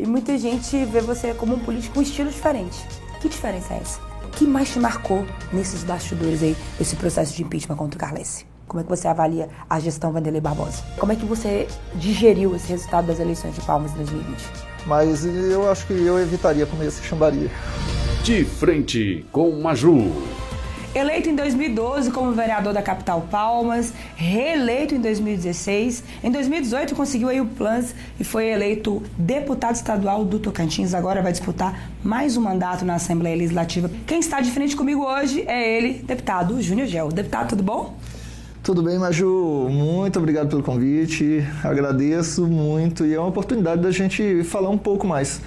e muita gente vê você como um político com um estilo diferente. Que diferença é essa? O que mais te marcou nesses bastidores aí, esse processo de impeachment contra o Carlesse? Como é que você avalia a gestão Vanderlei Barbosa? Como é que você digeriu esse resultado das eleições de Palmas em 2020? Mas eu acho que eu evitaria comer esse chambari. De frente com Maju. Eleito em 2012 como vereador da capital Palmas, reeleito em 2016. Em 2018 conseguiu aí o Plans e foi eleito deputado estadual do Tocantins. Agora vai disputar mais um mandato na Assembleia Legislativa. Quem está de frente comigo hoje é ele, deputado Júnior Gel. Deputado, tudo bom? Tudo bem, Maju? Muito obrigado pelo convite. Agradeço muito e é uma oportunidade da gente falar um pouco mais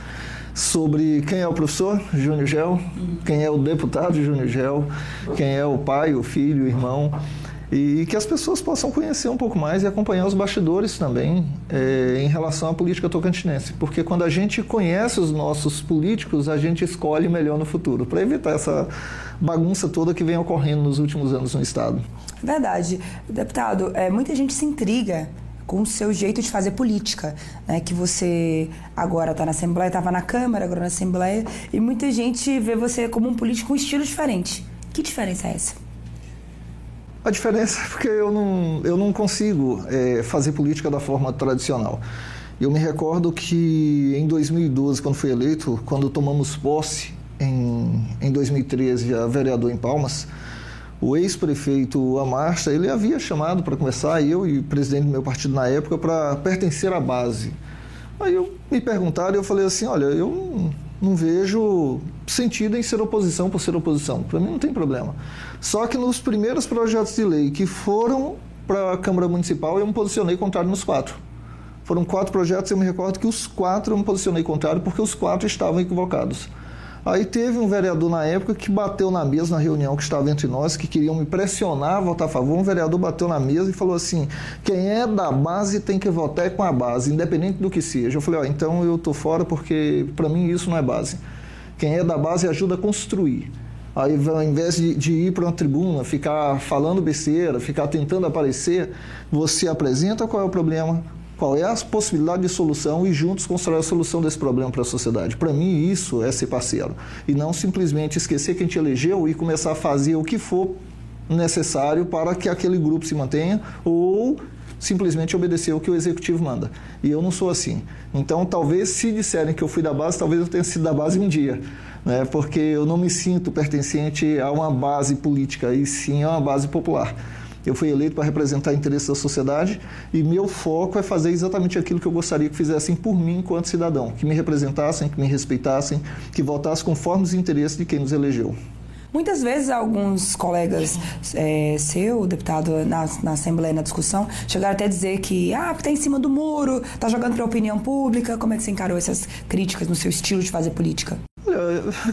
sobre quem é o professor Júnior Gel, quem é o deputado Júnior Gel, quem é o pai, o filho, o irmão e que as pessoas possam conhecer um pouco mais e acompanhar os bastidores também é, em relação à política tocantinense, porque quando a gente conhece os nossos políticos, a gente escolhe melhor no futuro, para evitar essa bagunça toda que vem ocorrendo nos últimos anos no Estado. Verdade. Deputado, é, muita gente se intriga com o seu jeito de fazer política, né? Que você agora está na Assembleia, estava na Câmara, agora na Assembleia, e muita gente vê você como um político com um estilo diferente. Que diferença é essa? A diferença é porque eu não, eu não consigo é, fazer política da forma tradicional. Eu me recordo que em 2012, quando fui eleito, quando tomamos posse em, em 2013 a vereador em Palmas, o ex-prefeito Amarcha, ele havia chamado para conversar, eu e o presidente do meu partido na época, para pertencer à base. Aí eu me perguntaram e eu falei assim, olha, eu não vejo sentido em ser oposição por ser oposição. Para mim não tem problema. Só que nos primeiros projetos de lei que foram para a Câmara Municipal, eu me posicionei contrário nos quatro. Foram quatro projetos, eu me recordo que os quatro eu me posicionei contrário porque os quatro estavam equivocados. Aí teve um vereador na época que bateu na mesa, na reunião que estava entre nós, que queriam me pressionar a votar a favor. Um vereador bateu na mesa e falou assim: quem é da base tem que votar com a base, independente do que seja. Eu falei: ó, então eu tô fora porque para mim isso não é base. Quem é da base ajuda a construir. Aí, ao invés de, de ir para uma tribuna, ficar falando besteira, ficar tentando aparecer, você apresenta qual é o problema, qual é a possibilidade de solução e juntos constrói a solução desse problema para a sociedade. Para mim, isso é ser parceiro. E não simplesmente esquecer que a gente elegeu e começar a fazer o que for necessário para que aquele grupo se mantenha ou simplesmente obedecer o que o executivo manda. E eu não sou assim. Então, talvez se disserem que eu fui da base, talvez eu tenha sido da base um dia, né? Porque eu não me sinto pertencente a uma base política e sim a uma base popular. Eu fui eleito para representar o interesse da sociedade e meu foco é fazer exatamente aquilo que eu gostaria que fizessem por mim enquanto cidadão, que me representassem, que me respeitassem, que votassem conforme os interesses de quem nos elegeu. Muitas vezes alguns colegas é, seu, deputado, na, na Assembleia, na discussão, chegaram até a dizer que ah, está em cima do muro, está jogando para a opinião pública. Como é que você encarou essas críticas no seu estilo de fazer política?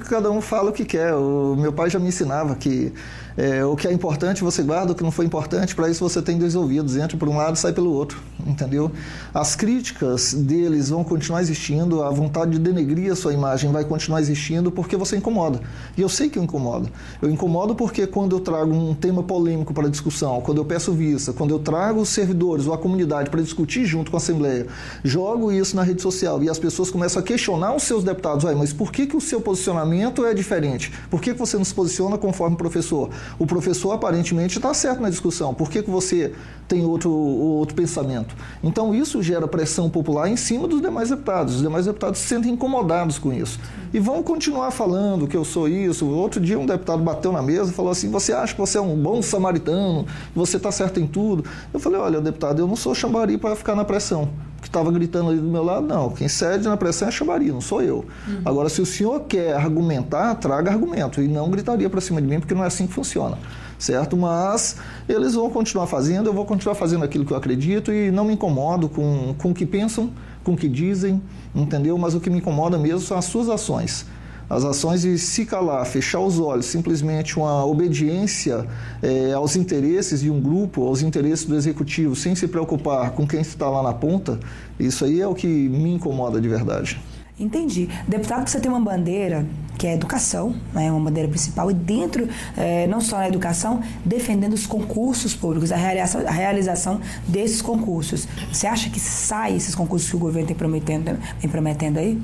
Cada um fala o que quer. O meu pai já me ensinava que é, o que é importante você guarda, o que não foi importante, para isso você tem dois ouvidos, entra por um lado sai pelo outro, entendeu? As críticas deles vão continuar existindo, a vontade de denegrir a sua imagem vai continuar existindo porque você incomoda. E eu sei que eu incomodo. Eu incomodo porque quando eu trago um tema polêmico para discussão, quando eu peço vista, quando eu trago os servidores ou a comunidade para discutir junto com a Assembleia, jogo isso na rede social e as pessoas começam a questionar os seus deputados, mas por que, que o seu posicionamento é diferente? Por que, que você não se posiciona conforme o professor? O professor aparentemente está certo na discussão. Por que, que você tem outro, outro pensamento? Então isso gera pressão popular em cima dos demais deputados. Os demais deputados se sentem incomodados com isso. E vão continuar falando que eu sou isso. Outro dia um deputado bateu na mesa e falou assim: você acha que você é um bom samaritano, você está certo em tudo? Eu falei, olha, deputado, eu não sou chambari para ficar na pressão que estava gritando ali do meu lado, não. Quem cede na pressão é chambari, não sou eu. Uhum. Agora, se o senhor quer argumentar, traga argumento e não gritaria para cima de mim, porque não é assim que funciona, certo? Mas eles vão continuar fazendo, eu vou continuar fazendo aquilo que eu acredito e não me incomodo com, com o que pensam, com o que dizem, entendeu? Mas o que me incomoda mesmo são as suas ações. As ações de se calar, fechar os olhos, simplesmente uma obediência é, aos interesses de um grupo, aos interesses do executivo, sem se preocupar com quem está lá na ponta, isso aí é o que me incomoda de verdade. Entendi. Deputado, você tem uma bandeira que é a educação, né, uma bandeira principal, e dentro, é, não só na educação, defendendo os concursos públicos, a realização, a realização desses concursos. Você acha que sai esses concursos que o governo tem prometendo, tem prometendo aí?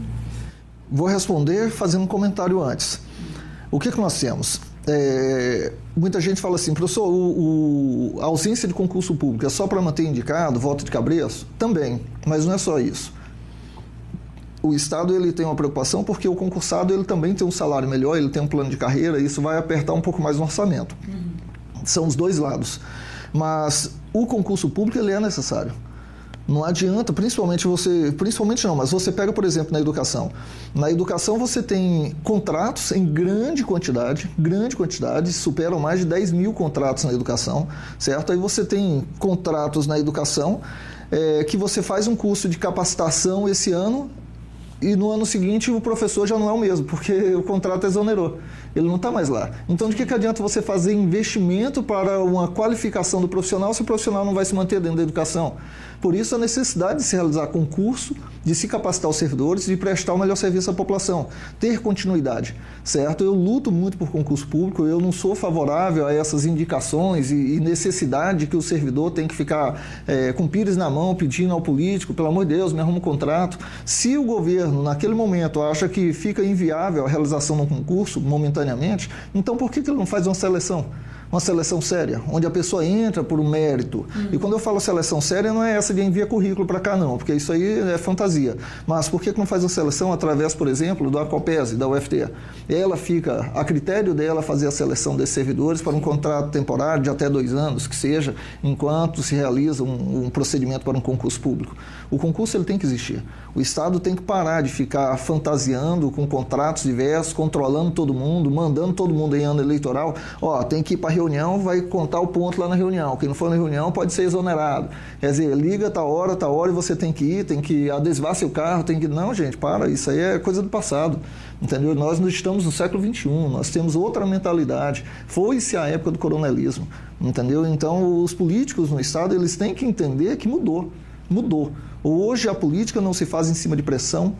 Vou responder fazendo um comentário antes. O que, que nós temos? É, muita gente fala assim, professor, o, o, a ausência de concurso público é só para manter indicado, voto de cabreço? Também, mas não é só isso o Estado ele tem uma preocupação porque o concursado ele também tem um salário melhor, ele tem um plano de carreira, isso vai apertar um pouco mais o orçamento. Uhum. São os dois lados. Mas o concurso público ele é necessário. Não adianta, principalmente você, principalmente não, mas você pega, por exemplo, na educação. Na educação você tem contratos em grande quantidade, grande quantidade, superam mais de 10 mil contratos na educação, certo? Aí você tem contratos na educação é, que você faz um curso de capacitação esse ano e no ano seguinte o professor já não é o mesmo, porque o contrato exonerou. Ele não está mais lá. Então, de que, que adianta você fazer investimento para uma qualificação do profissional se o profissional não vai se manter dentro da educação? Por isso, a necessidade de se realizar concurso, de se capacitar os servidores, de prestar o melhor serviço à população, ter continuidade, certo? Eu luto muito por concurso público, eu não sou favorável a essas indicações e, necessidade que o servidor tem que ficar é, com pires na mão pedindo ao político, pelo amor de Deus, me arruma um contrato. Se o governo, naquele momento, acha que fica inviável a realização de um concurso, momentaneamente, então por que, que ele não faz uma seleção? Uma seleção séria, onde a pessoa entra por um mérito. Uhum. E quando eu falo seleção séria, não é essa de envia currículo para cá, não, porque isso aí é fantasia. Mas por que não faz a seleção através, por exemplo, do Acopese, da UFT? Ela fica, a critério dela, fazer a seleção desses servidores para um contrato temporário de até dois anos, que seja, enquanto se realiza um, um procedimento para um concurso público. O concurso ele tem que existir. O Estado tem que parar de ficar fantasiando com contratos diversos, controlando todo mundo, mandando todo mundo em ano eleitoral. Ó, tem que ir para reunião, vai contar o ponto lá na reunião. Quem não for na reunião pode ser exonerado. Quer dizer, liga, tá hora, tá hora e você tem que ir, tem que adesivar seu carro, tem que. Não, gente, para, isso aí é coisa do passado. Entendeu? Nós não estamos no século XXI, nós temos outra mentalidade. Foi-se a época do coronelismo. Entendeu? Então, os políticos no Estado, eles têm que entender que mudou. Mudou. Hoje a política não se faz em cima de pressão,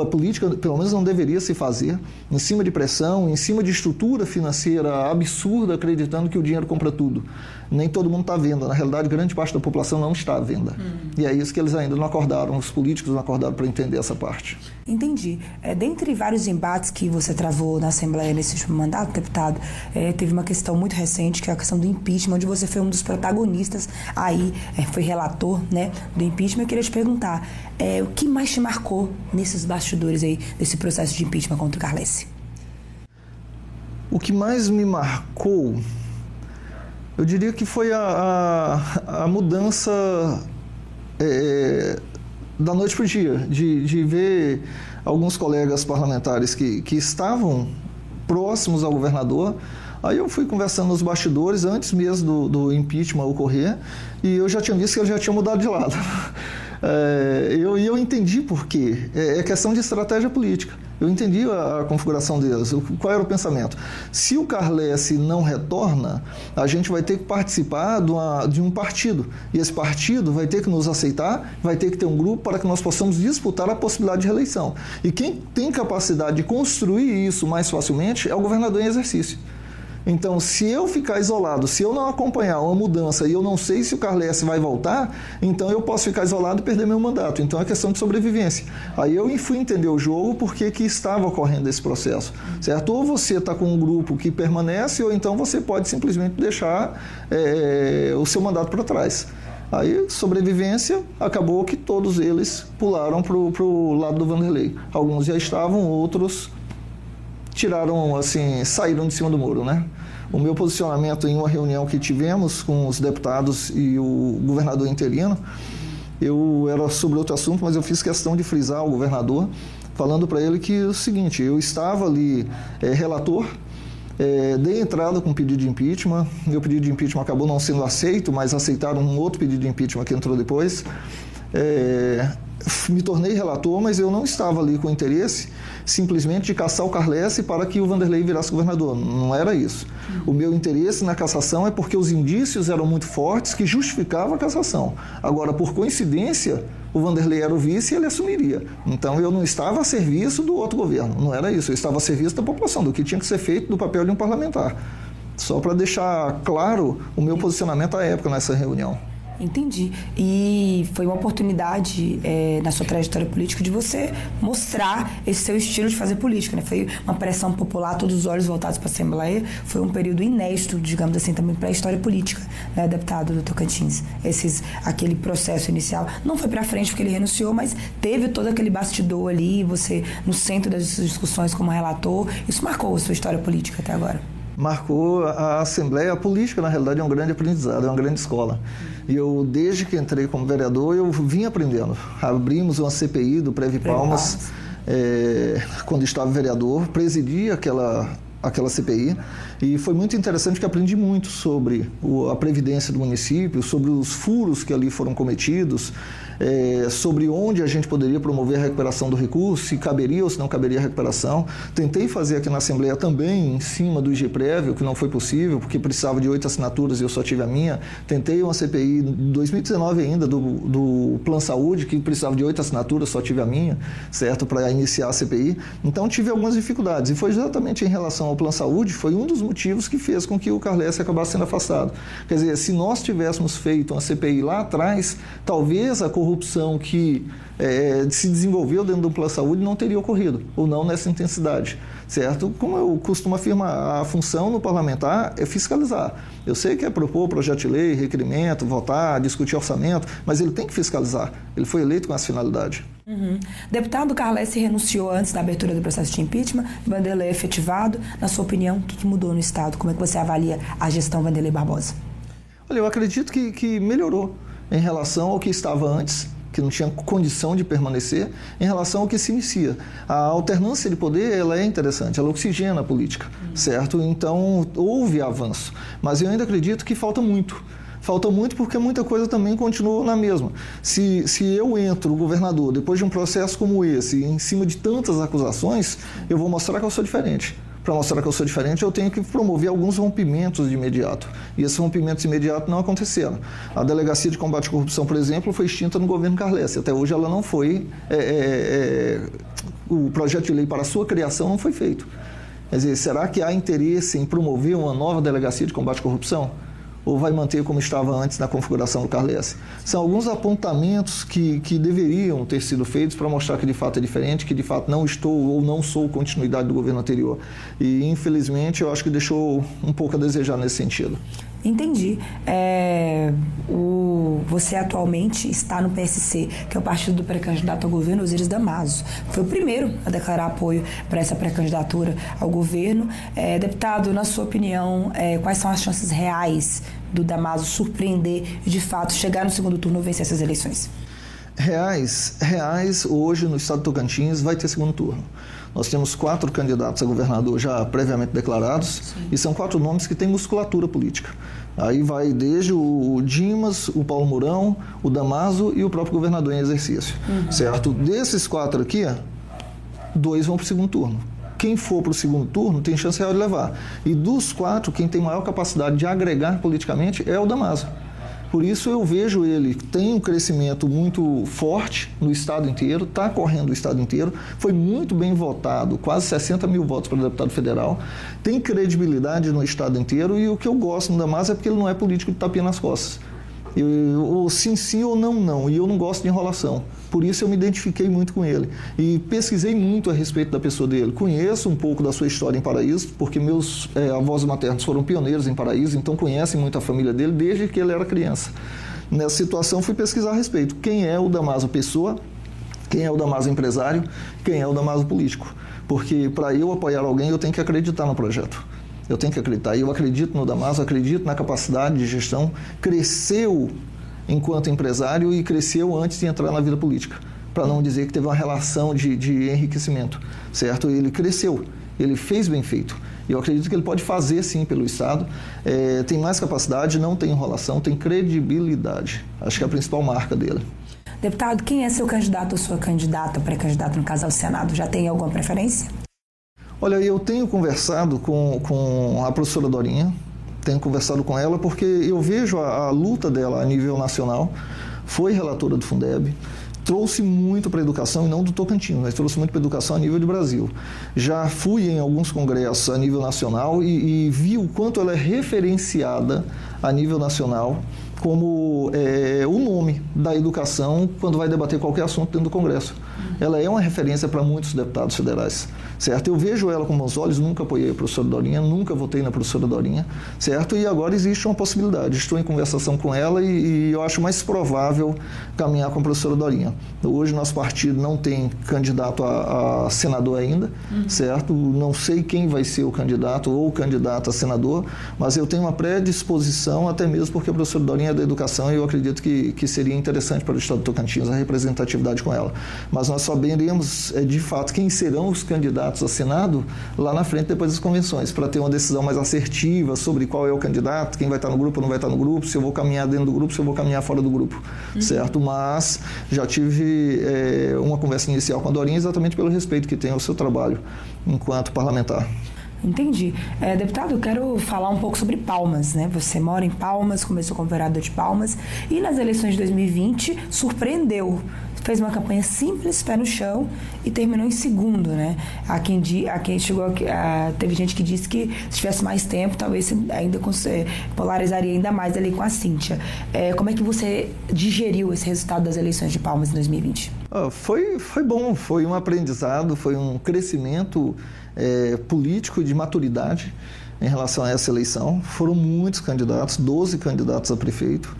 a política, pelo menos, não deveria se fazer em cima de pressão, em cima de estrutura financeira absurda, acreditando que o dinheiro compra tudo nem todo mundo está vendo. Na realidade, grande parte da população não está à venda. Hum. E é isso que eles ainda não acordaram, os políticos não acordaram para entender essa parte. Entendi. É, dentre vários embates que você travou na Assembleia nesse último mandato, deputado, é, teve uma questão muito recente, que é a questão do impeachment, onde você foi um dos protagonistas aí, é, foi relator né, do impeachment. Eu queria te perguntar, é, o que mais te marcou nesses bastidores aí, desse processo de impeachment contra o Carlesse? O que mais me marcou eu diria que foi a, a, a mudança é, da noite para o dia, de, de ver alguns colegas parlamentares que, que estavam próximos ao governador. Aí eu fui conversando nos bastidores, antes mesmo do, do impeachment ocorrer, e eu já tinha visto que ele já tinha mudado de lado. É, eu, eu entendi por quê. É, é questão de estratégia política. Eu entendi a, a, configuração deles. Qual era o pensamento? Se o Carlesse não retorna, a gente vai ter que participar de, uma, de um partido. E esse partido vai ter que nos aceitar, vai ter que ter um grupo para que nós possamos disputar a possibilidade de reeleição. E quem tem capacidade de construir isso mais facilmente é o governador em exercício. Então, se eu ficar isolado, se eu não acompanhar uma mudança e eu não sei se o Carles vai voltar, então eu posso ficar isolado e perder meu mandato. Então é questão de sobrevivência. Aí eu fui entender o jogo porque que estava ocorrendo esse processo, certo? Ou você está com um grupo que permanece, ou então você pode simplesmente deixar é, o seu mandato para trás. Aí, sobrevivência, acabou que todos eles pularam para o lado do Vanderlei. Alguns já estavam, outros tiraram, assim, saíram de cima do muro, né? O meu posicionamento em uma reunião que tivemos com os deputados e o governador interino, eu era sobre outro assunto, mas eu fiz questão de frisar o governador, falando para ele que é o seguinte, eu estava ali é, relator, é, dei entrada com pedido de impeachment, meu pedido de impeachment acabou não sendo aceito, mas aceitaram um outro pedido de impeachment que entrou depois. É, me tornei relator, mas eu não estava ali com interesse simplesmente de caçar o Carlesse para que o Vanderlei virasse governador. Não era isso. O meu interesse na cassação é porque os indícios eram muito fortes que justificavam a cassação. Agora, por coincidência, o Vanderlei era o vice e ele assumiria. Então eu não estava a serviço do outro governo, não era isso. Eu estava a serviço da população, do que tinha que ser feito do papel de um parlamentar. Só para deixar claro o meu posicionamento à época nessa reunião. Entendi. E foi uma oportunidade é, na sua trajetória política de você mostrar esse seu estilo de fazer política, né? Foi uma pressão popular, todos os olhos voltados para a Assembleia. Foi um período inédito, digamos assim, também para a história política, né, deputado do Tocantins. Esses, aquele processo inicial não foi para frente porque ele renunciou, mas teve todo aquele bastidor ali, você no centro das discussões como relator. Isso marcou a sua história política até agora marcou a Assembleia. A política, na realidade, é um grande aprendizado, é uma grande escola. E eu, desde que entrei como vereador, eu vim aprendendo. Abrimos uma CPI do Preve Palmas, é, quando estava vereador, presidi aquela, aquela CPI e foi muito interessante que aprendi muito sobre a previdência do município, sobre os furos que ali foram cometidos, é, sobre onde a gente poderia promover a recuperação do recurso, se caberia ou se não caberia a recuperação. Tentei fazer aqui na Assembleia também, em cima do IG Prévio, que não foi possível, porque precisava de oito assinaturas e eu só tive a minha. Tentei uma CPI em 2019 ainda, do, do Plano Saúde, que precisava de oito assinaturas, só tive a minha, certo, para iniciar a CPI. Então tive algumas dificuldades. E foi exatamente em relação ao Plano Saúde, foi um dos motivos que fez com que o Carles acabasse sendo afastado. Quer dizer, se nós tivéssemos feito uma CPI lá atrás, talvez a corrupção que é, se desenvolveu dentro do plano de saúde não teria ocorrido, ou não nessa intensidade, certo? Como eu costumo afirmar, a função no parlamentar é fiscalizar. Eu sei que é propor projeto de lei, requerimento, votar, discutir orçamento, mas ele tem que fiscalizar. Ele foi eleito com essa finalidade. Uhum. Deputado Carles renunciou antes da abertura do processo de impeachment, Vanderlei efetivado. Na sua opinião, o que mudou no Estado? Como é que você avalia a gestão Vanderlei Barbosa? Olha, eu acredito que, que melhorou em relação ao que estava antes que não tinha condição de permanecer, em relação ao que se inicia. A alternância de poder ela é interessante, ela oxigena a política, certo? Então, houve avanço, mas eu ainda acredito que falta muito. Falta muito porque muita coisa também continua na mesma. Se, se eu entro, governador, depois de um processo como esse, em cima de tantas acusações, eu vou mostrar que eu sou diferente para mostrar que eu sou diferente, eu tenho que promover alguns rompimentos de imediato. E esses rompimentos imediatos não aconteceram. A Delegacia de Combate à Corrupção, por exemplo, foi extinta no governo Carles. Até hoje ela não foi. É, é, é, o projeto de lei para a sua criação não foi feito. Quer dizer, será que há interesse em promover uma nova Delegacia de Combate à Corrupção? Ou vai manter como estava antes na configuração do Carles? São alguns apontamentos que, que deveriam ter sido feitos para mostrar que de fato é diferente, que de fato não estou ou não sou continuidade do governo anterior. E infelizmente eu acho que deixou um pouco a desejar nesse sentido. Entendi. É, o, você atualmente está no PSC, que é o partido do pré-candidato ao governo, Osiris Damaso. Foi o primeiro a declarar apoio para essa pré-candidatura ao governo. É, deputado, na sua opinião, é, quais são as chances reais do Damaso surpreender e, de fato, chegar no segundo turno ou vencer essas eleições? Reais, reais, hoje no estado de Tocantins vai ter segundo turno. Nós temos quatro candidatos a governador já previamente declarados Sim. e são quatro nomes que têm musculatura política. Aí vai desde o Dimas, o Paulo Mourão, o Damaso e o próprio governador em exercício. Uhum. Certo? Desses quatro aqui, dois vão para o segundo turno. Quem for para o segundo turno tem chance real de levar. E dos quatro, quem tem maior capacidade de agregar politicamente é o Damaso. Por isso eu vejo ele tem um crescimento muito forte no estado inteiro, está correndo o estado inteiro, foi muito bem votado, quase 60 mil votos para deputado federal, tem credibilidade no estado inteiro e o que eu gosto ainda mais é porque ele não é político de tapinha nas costas. Eu, ou sim, sim ou não, não. E eu não gosto de enrolação. Por isso eu me identifiquei muito com ele. E pesquisei muito a respeito da pessoa dele. Conheço um pouco da sua história em Paraíso, porque meus é, avós maternos foram pioneiros em Paraíso, então conhecem muito a família dele desde que ele era criança. Nessa situação fui pesquisar a respeito. Quem é o Damaso pessoa, quem é o Damaso empresário, quem é o Damaso político. Porque para eu apoiar alguém eu tenho que acreditar no projeto. Eu tenho que acreditar. Eu acredito no Damaso, acredito na capacidade de gestão. Cresceu enquanto empresário e cresceu antes de entrar na vida política. Para não dizer que teve uma relação de, de enriquecimento, certo? Ele cresceu, ele fez bem feito. Eu acredito que ele pode fazer sim pelo Estado. É, tem mais capacidade, não tem enrolação, tem credibilidade. Acho que é a principal marca dele. Deputado, quem é seu candidato ou sua candidata, pré-candidato, no caso ao Senado? Já tem alguma preferência? Olha, eu tenho conversado com, com a professora Dorinha, tenho conversado com ela porque eu vejo a, a luta dela a nível nacional. Foi relatora do Fundeb, trouxe muito para a educação, e não do Tocantins, mas trouxe muito para a educação a nível de Brasil. Já fui em alguns congressos a nível nacional e, e vi o quanto ela é referenciada a nível nacional como é, o nome da educação quando vai debater qualquer assunto dentro do Congresso. Ela é uma referência para muitos deputados federais, certo? Eu vejo ela com bons olhos, nunca apoiei a professora Dorinha, nunca votei na professora Dorinha, certo? E agora existe uma possibilidade. Estou em conversação com ela e, e eu acho mais provável caminhar com a professora Dorinha. Hoje nosso partido não tem candidato a, a senador ainda, uhum. certo? Não sei quem vai ser o candidato ou o candidato a senador, mas eu tenho uma predisposição, até mesmo porque a professora Dorinha é da educação e eu acredito que, que seria interessante para o Estado do Tocantins a representatividade com ela. Mas nós saberemos, é, de fato, quem serão os candidatos a Senado lá na frente, depois das convenções, para ter uma decisão mais assertiva sobre qual é o candidato, quem vai estar no grupo ou não vai estar no grupo, se eu vou caminhar dentro do grupo, se eu vou caminhar fora do grupo, uhum. certo? Mas já tive é, uma conversa inicial com a Dorinha exatamente pelo respeito que tem ao seu trabalho enquanto parlamentar. Entendi. É, deputado, eu quero falar um pouco sobre Palmas, né? Você mora em Palmas, começou como vereador de Palmas e nas eleições de 2020 surpreendeu. Fez uma campanha simples, pé no chão e terminou em segundo, né? A quem, a quem chegou, a, teve gente que disse que se tivesse mais tempo, talvez ainda polarizaria ainda mais ali com a Cíntia. É, como é que você digeriu esse resultado das eleições de Palmas em 2020? Ah, foi, foi bom, foi um aprendizado, foi um crescimento é, político de maturidade em relação a essa eleição. Foram muitos candidatos, 12 candidatos a prefeito.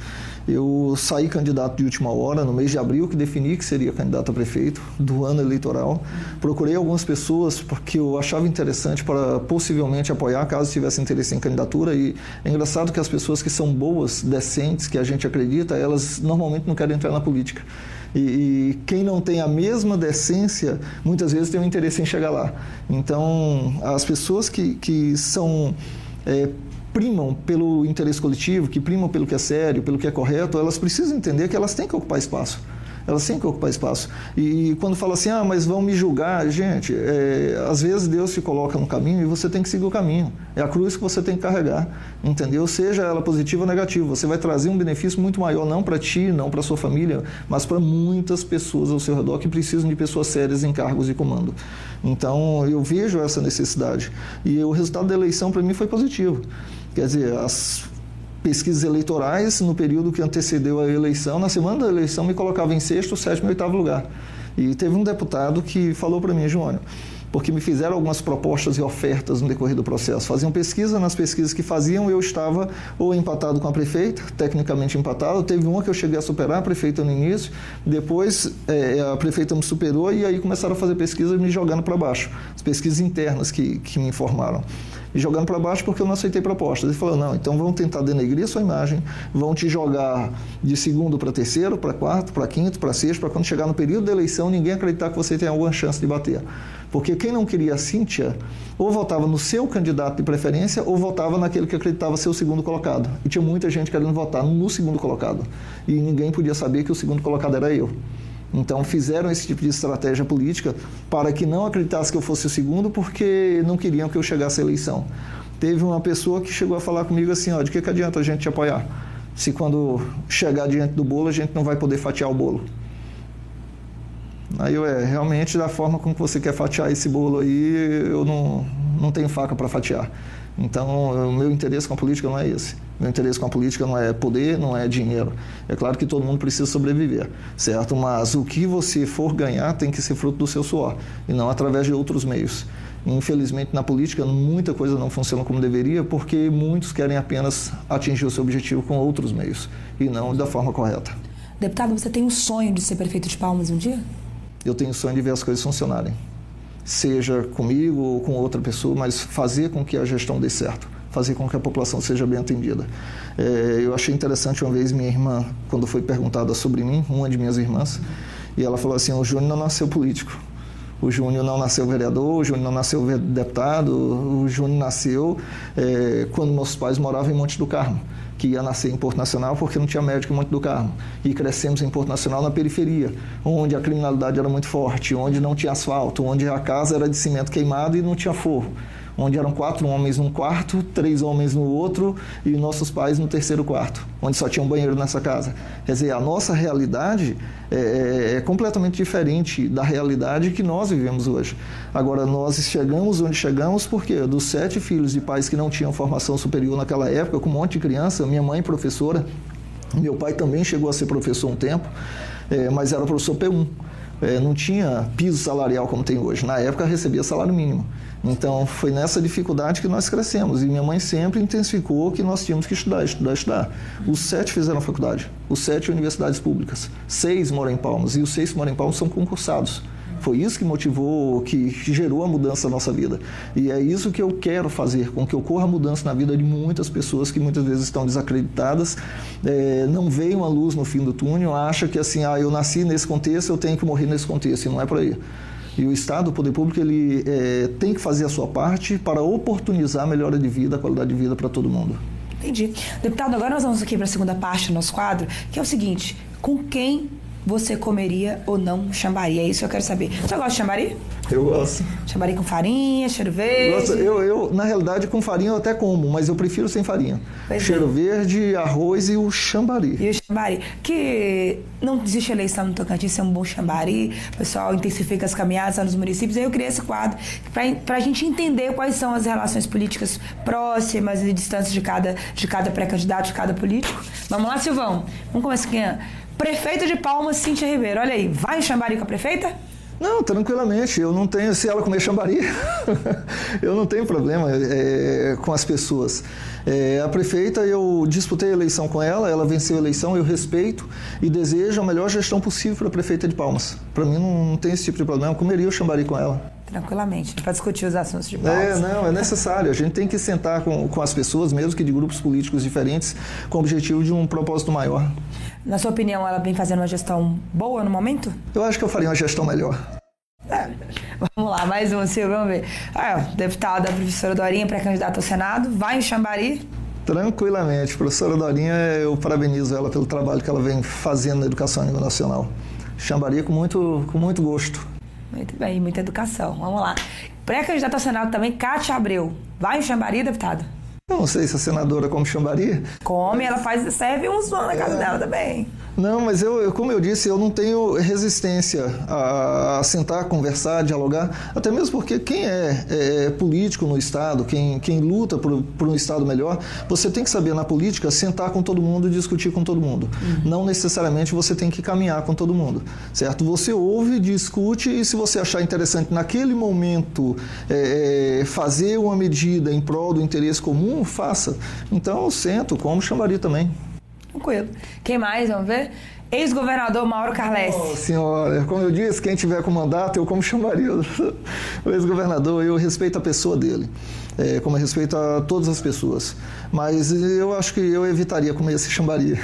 Eu saí candidato de última hora, no mês de abril, que defini que seria candidato a prefeito do ano eleitoral. Procurei algumas pessoas porque eu achava interessante para possivelmente apoiar, caso tivesse interesse em candidatura. E é engraçado que as pessoas que são boas, decentes, que a gente acredita, elas normalmente não querem entrar na política. E, e, quem não tem a mesma decência, muitas vezes tem um interesse em chegar lá. Então, as pessoas que, que são. É, primam pelo interesse coletivo, que primam pelo que é sério, pelo que é correto, elas precisam entender que elas têm que ocupar espaço elas têm que ocupar espaço. E quando fala assim, ah, mas vão me julgar, gente, é, às vezes Deus te coloca no caminho e você tem que seguir o caminho. É a cruz que você tem que carregar, entendeu? Seja ela positiva ou negativa, você vai trazer um benefício muito maior, não para ti, não para sua família, mas para muitas pessoas ao seu redor que precisam de pessoas sérias em cargos de comando. Então, eu vejo essa necessidade. E o resultado da eleição, para mim, foi positivo. Quer dizer, as pesquisas eleitorais no período que antecedeu a eleição. Na semana da eleição me colocava em sexto, sétimo e oitavo lugar. E teve um deputado que falou para mim, João, porque me fizeram algumas propostas e ofertas no decorrer do processo. Faziam pesquisa, nas pesquisas que faziam eu estava ou empatado com a prefeita, tecnicamente empatado. Teve uma que eu cheguei a superar a prefeita no início, depois é, a prefeita me superou e aí começaram a fazer pesquisas me jogando para baixo. As pesquisas internas que, que me informaram e jogando para baixo porque eu não aceitei propostas. Ele falou: não, então vão tentar denegrir a sua imagem, vão te jogar de segundo para terceiro, para quarto, para quinto, para sexto, para quando chegar no período da eleição ninguém acreditar que você tem alguma chance de bater. Porque quem não queria a Cíntia, ou votava no seu candidato de preferência, ou votava naquele que acreditava ser o segundo colocado. E tinha muita gente querendo votar no segundo colocado. E ninguém podia saber que o segundo colocado era eu. Então fizeram esse tipo de estratégia política para que não acreditasse que eu fosse o segundo, porque não queriam que eu chegasse à eleição. Teve uma pessoa que chegou a falar comigo assim, ó, de que, que adianta a gente te apoiar? Se quando chegar diante do bolo a gente não vai poder fatiar o bolo. Aí eu, é, realmente da forma como você quer fatiar esse bolo aí, eu não, não tenho faca para fatiar. Então, o meu interesse com a política não é esse. Meu interesse com a política não é poder, não é dinheiro. É claro que todo mundo precisa sobreviver, certo? Mas o que você for ganhar tem que ser fruto do seu suor e não através de outros meios. Infelizmente, na política, muita coisa não funciona como deveria porque muitos querem apenas atingir o seu objetivo com outros meios e não da forma correta. Deputado, você tem um sonho de ser prefeito de Palmas um dia? Eu tenho o sonho de ver as coisas funcionarem seja comigo ou com outra pessoa, mas fazer com que a gestão dê certo, fazer com que a população seja bem atendida. É, eu achei interessante uma vez minha irmã, quando foi perguntada sobre mim, uma de minhas irmãs, e ela falou assim: o Júnior não nasceu político. O Júnior não nasceu vereador, o Júnior não nasceu deputado, o Júnior nasceu é, quando nossos pais moravam em Monte do Carmo que ia nascer em Porto Nacional porque não tinha médico em Monte do Carmo. E crescemos em Porto Nacional na periferia, onde a criminalidade era muito forte, onde não tinha asfalto, onde a casa era de cimento queimado e não tinha forro onde eram quatro homens num quarto, três homens no outro e nossos pais no terceiro quarto, onde só tinha um banheiro nessa casa. Quer dizer, a nossa realidade é, é, é completamente diferente da realidade que nós vivemos hoje. Agora, nós chegamos onde chegamos porque dos sete filhos de pais que não tinham formação superior naquela época, com um monte de criança, minha mãe professora, meu pai também chegou a ser professor um tempo, é, mas era professor P1 é, não tinha piso salarial como tem hoje. Na época recebia salário mínimo. Então foi nessa dificuldade que nós crescemos. E minha mãe sempre intensificou que nós tínhamos que estudar, estudar, estudar. Os sete fizeram faculdade, os sete universidades públicas. Seis moram em Palmas e os seis que moram em Palmas são concursados. Foi isso que motivou, que gerou a mudança na nossa vida. E é isso que eu quero fazer, com que ocorra mudança na vida de muitas pessoas que muitas vezes estão desacreditadas, é, não veem uma luz no fim do túnel, acha que assim, ah, eu nasci nesse contexto, eu tenho que morrer nesse contexto, e não é por aí. E o Estado, o poder público, ele é, tem que fazer a sua parte para oportunizar a melhora de vida, a qualidade de vida para todo mundo. Entendi. Deputado, agora nós vamos aqui para a segunda parte do nosso quadro, que é o seguinte: com quem você comeria ou não chambari? É isso que eu quero saber. Você gosta de chambari? Eu gosto. Chambari com farinha, cheiro verde? Eu, eu, na realidade, com farinha eu até como, mas eu prefiro sem farinha. Pois cheiro é. verde, arroz e o chambari. E o chambari. Que não existe eleição no Tocantins ser um bom chambari. O pessoal intensifica as caminhadas nos municípios. Aí eu criei esse quadro para a gente entender quais são as relações políticas próximas e distantes de cada, de cada pré-candidato, de cada político. Vamos lá, Silvão. Vamos começar aqui. Prefeita de Palmas, Cíntia Ribeiro. Olha aí, vai em Xambari com a prefeita? Não, tranquilamente. Eu não tenho, se ela comer chambari, eu não tenho problema é, com as pessoas. É, a prefeita, eu disputei a eleição com ela, ela venceu a eleição, eu respeito e desejo a melhor gestão possível para a prefeita de Palmas. Para mim não, não, tem esse tipo de problema, eu comeria o chambari com ela. Tranquilamente, para discutir os assuntos de Palmas. É, não, é necessário. A gente tem que sentar com, com as pessoas, mesmo que de grupos políticos diferentes, com o objetivo de um propósito maior. Na sua opinião, ela vem fazendo uma gestão boa no momento? Eu acho que eu faria uma gestão melhor. É. Vamos lá, mais uma, Silvio, vamos ver. Ah, deputada, professora Dorinha, pré-candidata ao Senado, vai em Xambari? Tranquilamente. Professora Dorinha, eu parabenizo ela pelo trabalho que ela vem fazendo na educação a nível nacional. Xambari com muito, com muito gosto. Muito bem, muita educação. Vamos lá. Pré-candidata ao Senado também, Cátia Abreu. Vai em Xambari, deputada? Não sei se a senadora come chambari. Come, ela faz, serve uns na casa é. dela também. Não, mas eu, eu, como eu disse, eu não tenho resistência a, a sentar, conversar, dialogar, até mesmo porque quem é, é, é político no Estado, quem, quem luta por, por, um Estado melhor, você tem que saber na política sentar com todo mundo e discutir com todo mundo. Uhum. Não necessariamente você tem que caminhar com todo mundo, certo? Você ouve, discute e se você achar interessante naquele momento é, é fazer uma medida em prol do interesse comum, faça. Então eu sento, como chamaria também. Tranquilo. Quem mais? Vamos ver? Ex-governador Mauro Carles. Oh, senhora, como eu disse, quem tiver com mandato, eu como chamaria o ex-governador, eu respeito a pessoa dele, é, como eu respeito a todas as pessoas. Mas eu acho que eu evitaria comer esse chambari.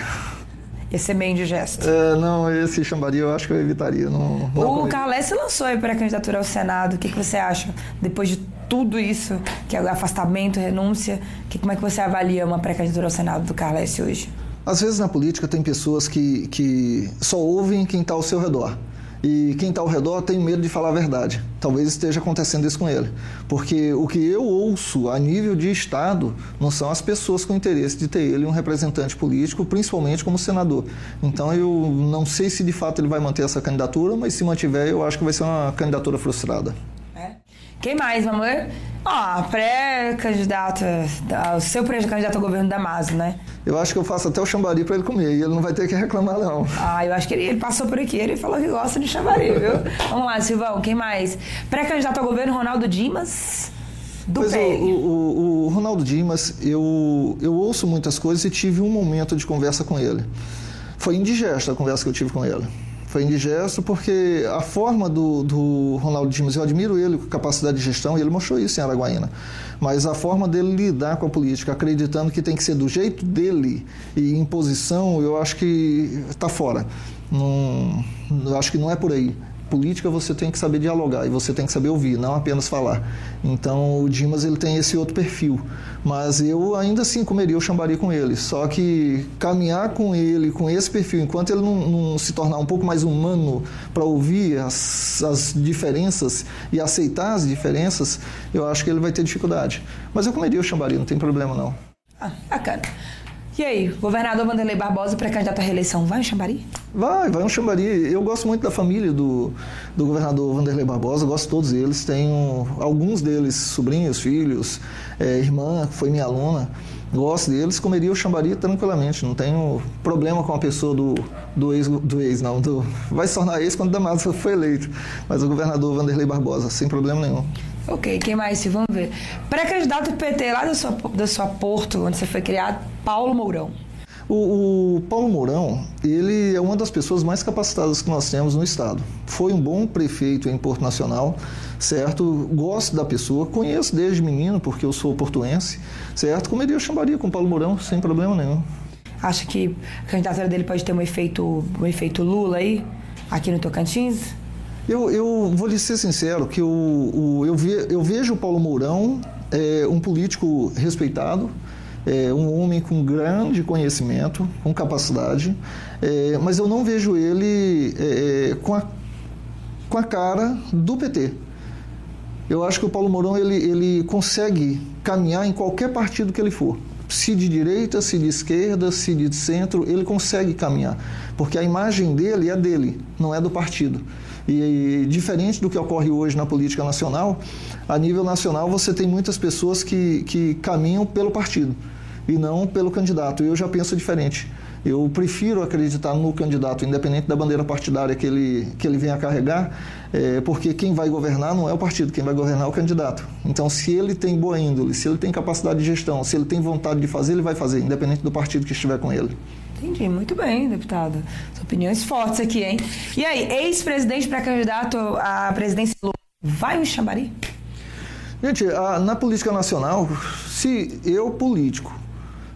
Ia ser bem indigesto. É, não, esse chambari eu acho que eu evitaria. Não, não o Carles se lançou aí para a candidatura ao Senado. O que, que você acha? Depois de tudo isso, que é afastamento, renúncia, que, como é que você avalia uma pré-candidatura ao Senado do Carles hoje? Às vezes na política tem pessoas que, que só ouvem quem está ao seu redor. E quem está ao redor tem medo de falar a verdade. Talvez esteja acontecendo isso com ele. Porque o que eu ouço a nível de Estado não são as pessoas com interesse de ter ele um representante político, principalmente como senador. Então eu não sei se de fato ele vai manter essa candidatura, mas se mantiver, eu acho que vai ser uma candidatura frustrada. Quem mais, amor? Ó, pré-candidata, o seu pré-candidato ao governo Damaso, né? Eu acho que eu faço até o chambari para ele comer e ele não vai ter que reclamar, não. Ah, eu acho que ele, ele passou por aqui, ele falou que gosta de chambari, viu? Vamos lá, Silvão, quem mais? Pré-candidato ao governo, Ronaldo Dimas. Do pois PL. O, o, o Ronaldo Dimas, eu, eu ouço muitas coisas e tive um momento de conversa com ele. Foi indigesta a conversa que eu tive com ele foi indigesto porque a forma do, do Ronaldo Dimas, eu admiro ele com capacidade de gestão, e ele mostrou isso em Araguaína, mas a forma dele lidar com a política, acreditando que tem que ser do jeito dele e imposição, eu acho que está fora. Não, eu acho que não é por aí. Política você tem que saber dialogar e você tem que saber ouvir, não apenas falar. Então o Dimas ele tem esse outro perfil, mas eu ainda assim comeria o chambari com ele. Só que caminhar com ele, com esse perfil, enquanto ele não, não se tornar um pouco mais humano para ouvir as, as diferenças e aceitar as diferenças, eu acho que ele vai ter dificuldade. Mas eu comeria o chambari, não tem problema não. Ah, bacana. E aí, governador Vanderlei Barbosa, pré-candidato à reeleição, vai um Xambari? Vai, vai um Xambari. Eu gosto muito da família do, do governador Vanderlei Barbosa, gosto de todos eles. Tenho alguns deles, sobrinhos, filhos, é, irmã, que foi minha aluna. Gosto deles, comeria o Xambari tranquilamente. Não tenho problema com a pessoa do, do ex, do ex não. Do, vai se tornar ex quando Damaso foi eleito. Mas o governador Vanderlei Barbosa, sem problema nenhum. Ok, quem mais? Vamos ver. Pré-candidato do PT lá da sua, da sua Porto, onde você foi criado, Paulo Mourão. O, o, Paulo Mourão, ele é uma das pessoas mais capacitadas que nós temos no estado. Foi um bom prefeito em Porto Nacional, certo? Gosto da pessoa, conheço desde menino, porque eu sou portuense, certo? Comeria eu chamaria com o Paulo Mourão, sem problema nenhum. Acha que a candidatura dele pode ter um efeito, um efeito Lula aí, aqui no Tocantins? Eu, eu vou lhe ser sincero que eu, eu, ve, eu vejo o Paulo Mourão é, um político respeitado, é, um homem com grande conhecimento, com capacidade, é, mas eu não vejo ele é, é, com, a, com a cara do PT. Eu acho que o Paulo Mourão ele, ele consegue caminhar em qualquer partido que ele for. Se de direita, se de esquerda, se de centro, ele consegue caminhar. Porque a imagem dele é dele, não é do partido. E diferente do que ocorre hoje na política nacional, a nível nacional você tem muitas pessoas que, que caminham pelo partido e não pelo candidato. Eu já penso diferente. Eu prefiro acreditar no candidato, independente da bandeira partidária que ele, que ele venha carregar, é, porque quem vai governar não é o partido, quem vai governar é o candidato. Então, se ele tem boa índole, se ele tem capacidade de gestão, se ele tem vontade de fazer, ele vai fazer, independente do partido que estiver com ele. Entendi, muito bem, deputada. As opiniões fortes aqui, hein? E aí, ex-presidente para candidato à presidência Lula, vai o Xambari? Gente, a, na política nacional, se eu, político,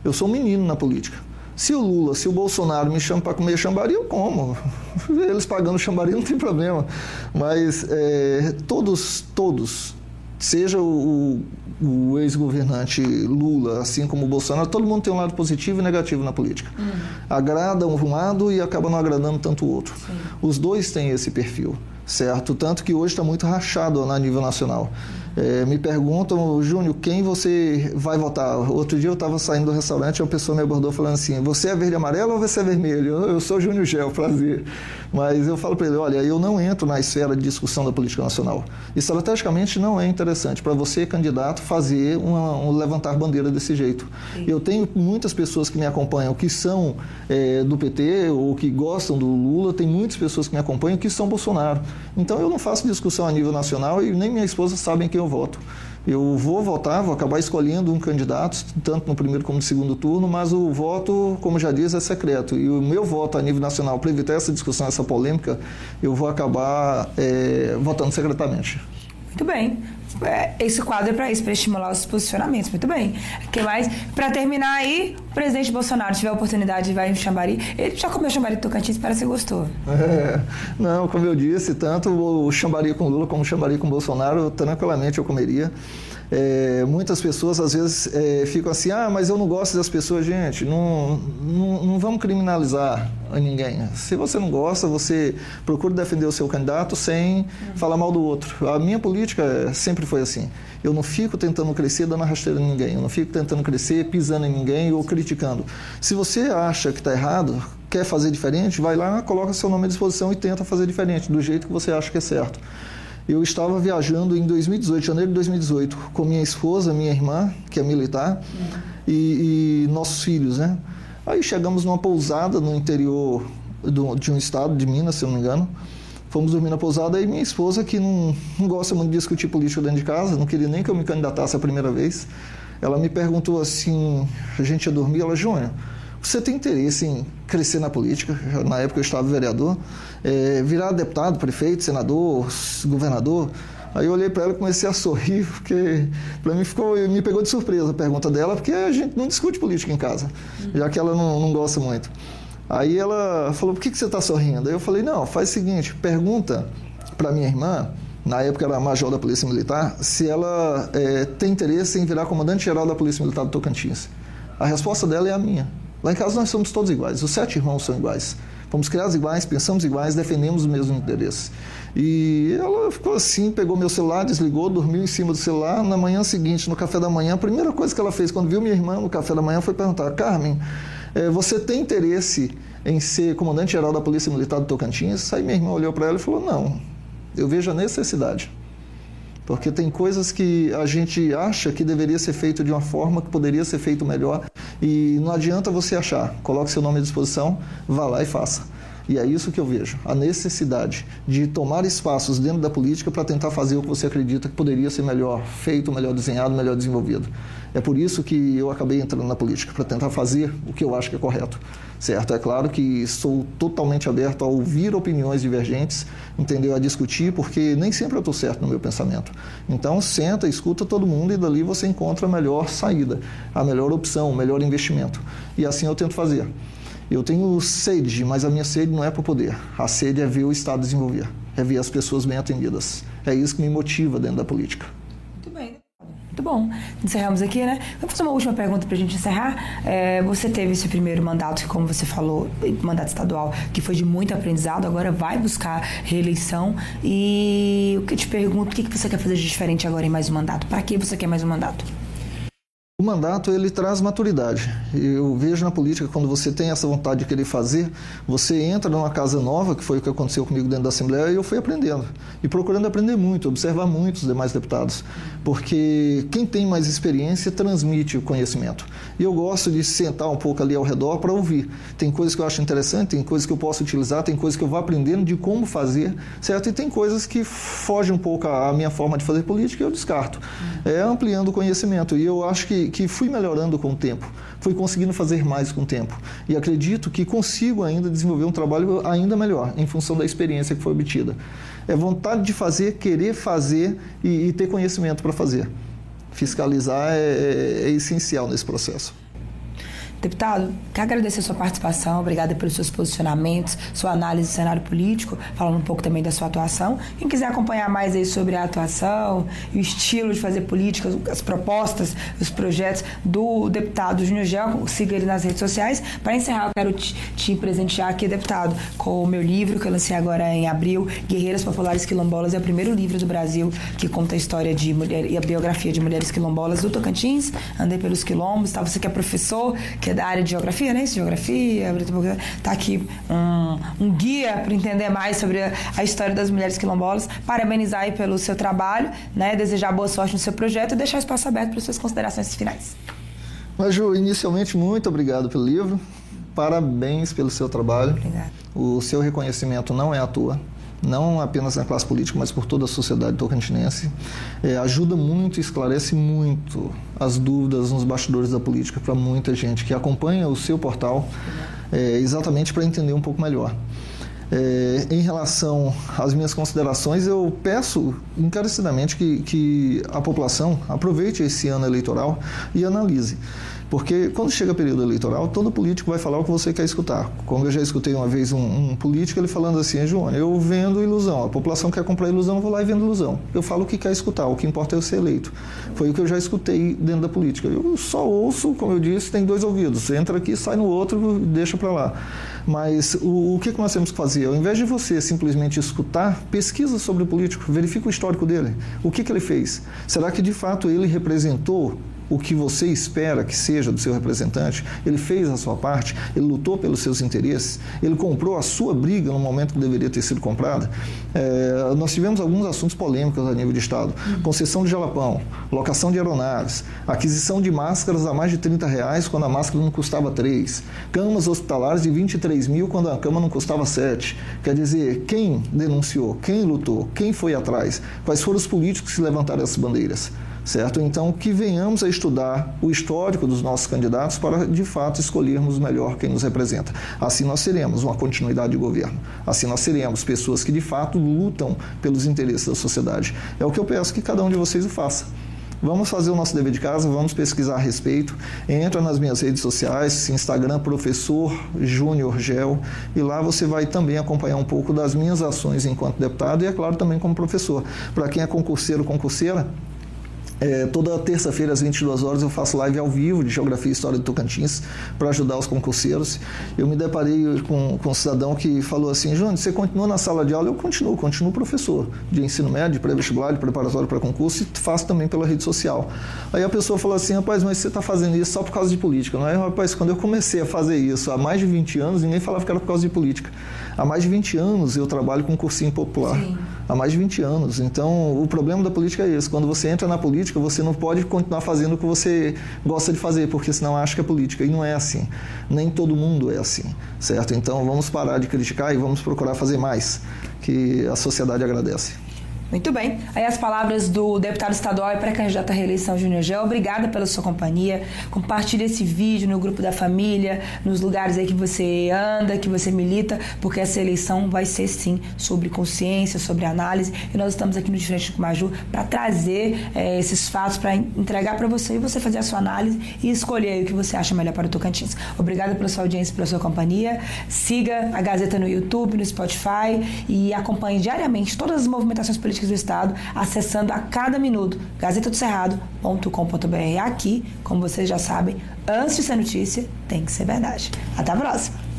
eu sou um menino na política. Se o Lula, se o Bolsonaro me chama para comer chambari, eu como. Eles pagando chambari não tem problema. Mas é, todos, todos, seja o, o ex-governante Lula, assim como o Bolsonaro, todo mundo tem um lado positivo e negativo na política. Uhum. Agrada um lado e acaba não agradando tanto o outro. Sim. Os dois têm esse perfil, certo? Tanto que hoje está muito rachado a nível nacional. Uhum. É, me perguntam, Júnior, quem você vai votar? Outro dia eu estava saindo do restaurante e uma pessoa me abordou falando assim: você é verde e amarelo ou você é vermelho? Eu, eu sou Júnior Gel, prazer. Mas eu falo para ele: olha, eu não entro na esfera de discussão da política nacional. Estrategicamente não é interessante para você, candidato, fazer uma, um levantar bandeira desse jeito. Sim. Eu tenho muitas pessoas que me acompanham que são é, do PT ou que gostam do Lula, tem muitas pessoas que me acompanham que são Bolsonaro. Então eu não faço discussão a nível nacional e nem minha esposa sabem que eu voto. Eu vou votar, vou acabar escolhendo um candidato, tanto no primeiro como no segundo turno, mas o voto, como já diz, é secreto. E o meu voto a nível nacional, para evitar essa discussão, essa polêmica, eu vou acabar é, votando secretamente. Muito bem. É, esse quadro é para isso, para estimular os posicionamentos. Muito bem. O que mais? Para terminar aí, o presidente Bolsonaro tiver a oportunidade, vai em Xambari. Ele já comeu Xambari Tocantins, parece que gostou. É, não, como eu disse, tanto o Xambari com Lula como o Xambari com Bolsonaro, tranquilamente eu comeria. É, muitas pessoas às vezes é, ficam assim, ah, mas eu não gosto das pessoas, gente, não, não, não vamos criminalizar ninguém. Se você não gosta, você procura defender o seu candidato sem uhum. falar mal do outro. A minha política sempre foi assim. Eu não fico tentando crescer dando rasteira em ninguém, eu não fico tentando crescer pisando em ninguém ou criticando. Se você acha que está errado, quer fazer diferente, vai lá, coloca seu nome à disposição e tenta fazer diferente, do jeito que você acha que é certo. Eu estava viajando em 2018, janeiro de 2018, com minha esposa, minha irmã, que é militar, uhum. e, e, nossos filhos, né? Aí chegamos numa pousada no interior do, de um estado, de Minas, se eu não me engano. Fomos dormir na pousada e minha esposa, que não, não gosta muito de discutir política dentro de casa, não queria nem que eu me candidatasse a primeira vez, ela me perguntou assim, a gente ia dormir, ela, Júnior, você tem interesse em crescer na política? Na época eu estava vereador, é, virar deputado, prefeito, senador, governador. Aí eu olhei para ela e comecei a sorrir, porque para mim ficou, me pegou de surpresa a pergunta dela, porque a gente não discute política em casa, já que ela não, não gosta muito. Aí ela falou: por que, que você está sorrindo? Aí eu falei: não, faz o seguinte, pergunta para minha irmã, na época era major da Polícia Militar, se ela é, tem interesse em virar comandante-geral da Polícia Militar do Tocantins. A resposta dela é a minha. Lá em casa nós somos todos iguais, os sete irmãos são iguais. Fomos criados iguais, pensamos iguais, defendemos os mesmos interesses. E ela ficou assim, pegou meu celular, desligou, dormiu em cima do celular. Na manhã seguinte, no café da manhã, a primeira coisa que ela fez quando viu minha irmã no café da manhã foi perguntar: Carmen, é, você tem interesse em ser comandante-geral da Polícia Militar do Tocantins? Aí minha irmã olhou para ela e falou: Não, eu vejo a necessidade. Porque tem coisas que a gente acha que deveria ser feito de uma forma que poderia ser feito melhor e não adianta você achar. Coloque seu nome à disposição, vá lá e faça. E é isso que eu vejo, a necessidade de tomar espaços dentro da política para tentar fazer o que você acredita que poderia ser melhor feito, melhor desenhado, melhor desenvolvido. É por isso que eu acabei entrando na política, para tentar fazer o que eu acho que é correto. Certo? É claro que sou totalmente aberto a ouvir opiniões divergentes, entendeu? A discutir, porque nem sempre eu estou certo no meu pensamento. Então, senta, escuta todo mundo e dali você encontra a melhor saída, a melhor opção, o melhor investimento. E assim eu tento fazer. Eu tenho sede, mas a minha sede não é para poder. A sede é ver o Estado desenvolver, é ver as pessoas bem atendidas. É isso que me motiva dentro da política. Muito bem. Muito bom. Encerramos aqui, né? Vamos fazer uma última pergunta para a gente encerrar. É, você teve esse primeiro mandato, que, como você falou, mandato estadual, que foi de muito aprendizado, agora vai buscar reeleição. E o que eu te pergunto, o que você quer fazer de diferente agora em mais um mandato? Para que você quer mais um mandato? O mandato ele traz maturidade. Eu vejo na política quando você tem essa vontade de querer fazer, você entra numa casa nova, que foi o que aconteceu comigo dentro da Assembleia, e eu fui aprendendo e procurando aprender muito, observar muito os demais deputados, porque quem tem mais experiência transmite o conhecimento. E eu gosto de sentar um pouco ali ao redor para ouvir. Tem coisas que eu acho interessante, tem coisas que eu posso utilizar, tem coisas que eu vou aprendendo de como fazer, certo? E tem coisas que fogem um pouco à minha forma de fazer política e eu descarto. É ampliando o conhecimento. E eu acho que que fui melhorando com o tempo, fui conseguindo fazer mais com o tempo. E acredito que consigo ainda desenvolver um trabalho ainda melhor, em função da experiência que foi obtida. É vontade de fazer, querer fazer e, e ter conhecimento para fazer. Fiscalizar é, é, é essencial nesse processo. Deputado, quero agradecer sua participação, obrigada pelos seus posicionamentos, sua análise do cenário político, falando um pouco também da sua atuação. Quem quiser acompanhar mais aí sobre a atuação o estilo de fazer política, as propostas, os projetos do deputado Júnior Gel, siga ele nas redes sociais. Para encerrar, eu quero te, te presentear aqui, deputado, com o meu livro que eu lancei agora em abril, Guerreiras Populares Quilombolas. É o primeiro livro do Brasil que conta a história de mulher e a biografia de mulheres quilombolas do Tocantins. Andei pelos quilombos, tá? Você que é professor, que é da área de geografia, né? Geografia, tá aqui um, um guia para entender mais sobre a, a, história das mulheres quilombolas. Parabenizar aí pelo seu trabalho, né? Desejar boa sorte no seu projeto e deixar o espaço aberto para suas considerações finais. Mas, Ju, inicialmente, muito obrigado pelo livro. Parabéns pelo seu trabalho. Obrigada. O seu reconhecimento não é à toa não apenas na classe política, mas por toda a sociedade tocantinense. É, ajuda muito, esclarece muito as dúvidas nos bastidores da política para muita gente que acompanha o seu portal, é, exatamente para entender um pouco melhor. É, em relação às minhas considerações, eu peço encarecidamente que, que a população aproveite esse ano eleitoral e analise. Porque quando chega período eleitoral, todo político vai falar o que você quer escutar. Como eu já escutei uma vez um, um político ele falando assim, João, eu vendo ilusão, a população quer comprar ilusão, eu vou lá e vendo ilusão. Eu falo o que quer escutar, o que importa é eu ser eleito. Foi o que eu já escutei dentro da política. Eu só ouço, como eu disse, tem dois ouvidos. Entra aqui, sai no outro, deixa para lá. Mas o, o que, nós temos que fazer? Ao invés de você simplesmente escutar, pesquisa sobre o político, verifica o histórico dele. O que, que ele fez? Será que de fato ele representou o que você espera que seja do seu representante, ele fez a sua parte, ele lutou pelos seus interesses, ele comprou a sua briga no momento que deveria ter sido comprada. É, nós tivemos alguns assuntos polêmicos a nível de Estado. Concessão de jalapão, locação de aeronaves, aquisição de máscaras a mais de 30 reais quando a máscara não custava 3, camas hospitalares de 23 mil quando a cama não custava 7. Quer dizer, quem denunciou, quem lutou, quem foi atrás, quais foram os políticos que levantaram essas bandeiras? Certo? Então, que venhamos a estudar o histórico dos nossos candidatos para, de fato, escolhermos melhor quem nos representa. Assim nós seremos uma continuidade de governo. Assim nós seremos pessoas que, de fato, lutam pelos interesses da sociedade. É o que eu peço que cada um de vocês o faça. Vamos fazer o nosso dever de casa, vamos pesquisar a respeito. Entra nas minhas redes sociais, Instagram, professor Júnior Gel, e lá você vai também acompanhar um pouco das minhas ações enquanto deputado e, é claro, também como professor. Para quem é concurseiro, concurseira, é, toda terça-feira, às 22 horas, eu faço live ao vivo de Geografia e História do Tocantins para ajudar os concurseiros. Eu me deparei com, com um cidadão que falou assim: Júnior, você continua na sala de aula? Eu continuo, continuo professor de ensino médio, de pré-vestibular, de preparatório para concurso e faço também pela rede social. Aí a pessoa falou assim: rapaz, mas você está fazendo isso só por causa de política, não é? Rapaz, quando eu comecei a fazer isso há mais de 20 anos, ninguém falava que era por causa de política. Há mais de 20 anos eu trabalho com cursinho popular. Sim. Há mais de 20 anos. Então, o problema da política é esse. Quando você entra na política, você não pode continuar fazendo o que você gosta de fazer, porque senão acha que é política. E não é assim. Nem todo mundo é assim, certo? Então, vamos parar de criticar e vamos procurar fazer mais, que a sociedade agradece. Muito bem. Aí as palavras do deputado estadual e pré-candidato à reeleição Júnior Gel. Obrigada pela sua companhia. Compartilhe esse vídeo no grupo da família, nos lugares aí que você anda, que você milita, porque essa eleição vai ser sim sobre consciência, sobre análise. E nós estamos aqui no Diferente com Maju para trazer é, esses fatos, para entregar para você e você fazer a sua análise e escolher o que você acha melhor para o Tocantins. Obrigada pela sua audiência, pela sua companhia. Siga a Gazeta no YouTube, no Spotify e acompanhe diariamente todas as movimentações políticas políticas do Estado, acessando a cada minuto gazetadocerrado.com.br. Aqui, como vocês já sabem, antes de ser notícia, tem que ser verdade. Até a próxima!